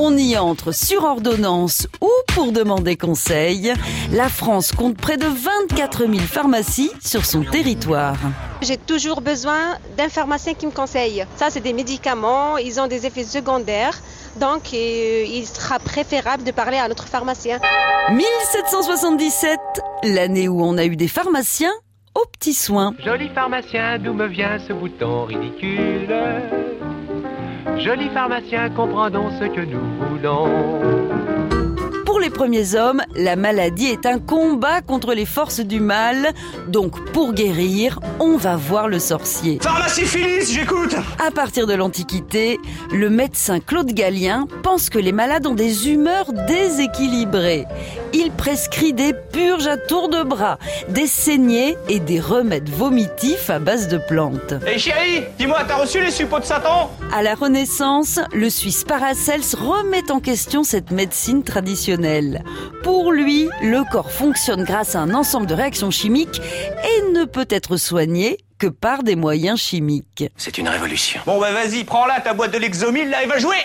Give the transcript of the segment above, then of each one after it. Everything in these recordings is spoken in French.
On y entre sur ordonnance ou pour demander conseil. La France compte près de 24 000 pharmacies sur son territoire. J'ai toujours besoin d'un pharmacien qui me conseille. Ça, c'est des médicaments, ils ont des effets secondaires. Donc, euh, il sera préférable de parler à notre pharmacien. 1777, l'année où on a eu des pharmaciens aux petits soins. Joli pharmacien, d'où me vient ce bouton ridicule? Joli pharmacien, comprendons ce que nous voulons. Les premiers hommes, la maladie est un combat contre les forces du mal. Donc, pour guérir, on va voir le sorcier. Pharmacie Phyllis, j'écoute À partir de l'Antiquité, le médecin Claude Gallien pense que les malades ont des humeurs déséquilibrées. Il prescrit des purges à tour de bras, des saignées et des remèdes vomitifs à base de plantes. Hé hey chérie, dis-moi, t'as reçu les suppôts de Satan? À la Renaissance, le Suisse Paracels remet en question cette médecine traditionnelle. Pour lui, le corps fonctionne grâce à un ensemble de réactions chimiques et ne peut être soigné que par des moyens chimiques. C'est une révolution. Bon bah vas-y, prends-la ta boîte de l'exomile là et va jouer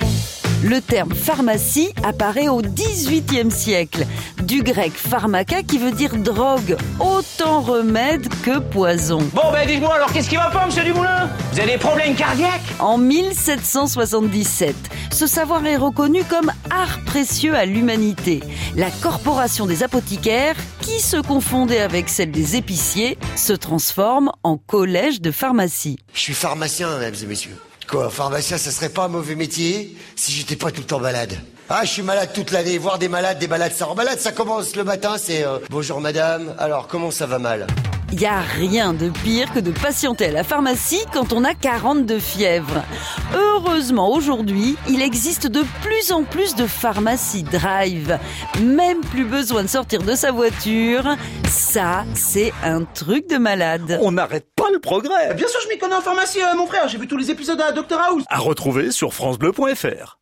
le terme pharmacie apparaît au XVIIIe siècle, du grec pharmaca qui veut dire drogue, autant remède que poison. Bon ben dites-moi alors qu'est-ce qui va pas monsieur Dumoulin? Vous avez des problèmes cardiaques? En 1777, ce savoir est reconnu comme art précieux à l'humanité. La corporation des apothicaires, qui se confondait avec celle des épiciers, se transforme en collège de pharmacie. Je suis pharmacien, mesdames et messieurs. Quoi, pharmacien, ça serait pas un mauvais métier si j'étais pas tout le temps malade. Ah, je suis malade toute l'année, voir des malades, des malades, ça malade, ça commence le matin, c'est euh, bonjour madame, alors comment ça va mal? Il y a rien de pire que de patienter à la pharmacie quand on a 40 de fièvre. Heureusement, aujourd'hui, il existe de plus en plus de pharmacies drive. Même plus besoin de sortir de sa voiture. Ça, c'est un truc de malade. On n'arrête pas le progrès. Bien sûr, je m'y connais en pharmacie, euh, mon frère. J'ai vu tous les épisodes à Dr House. À retrouver sur francebleu.fr.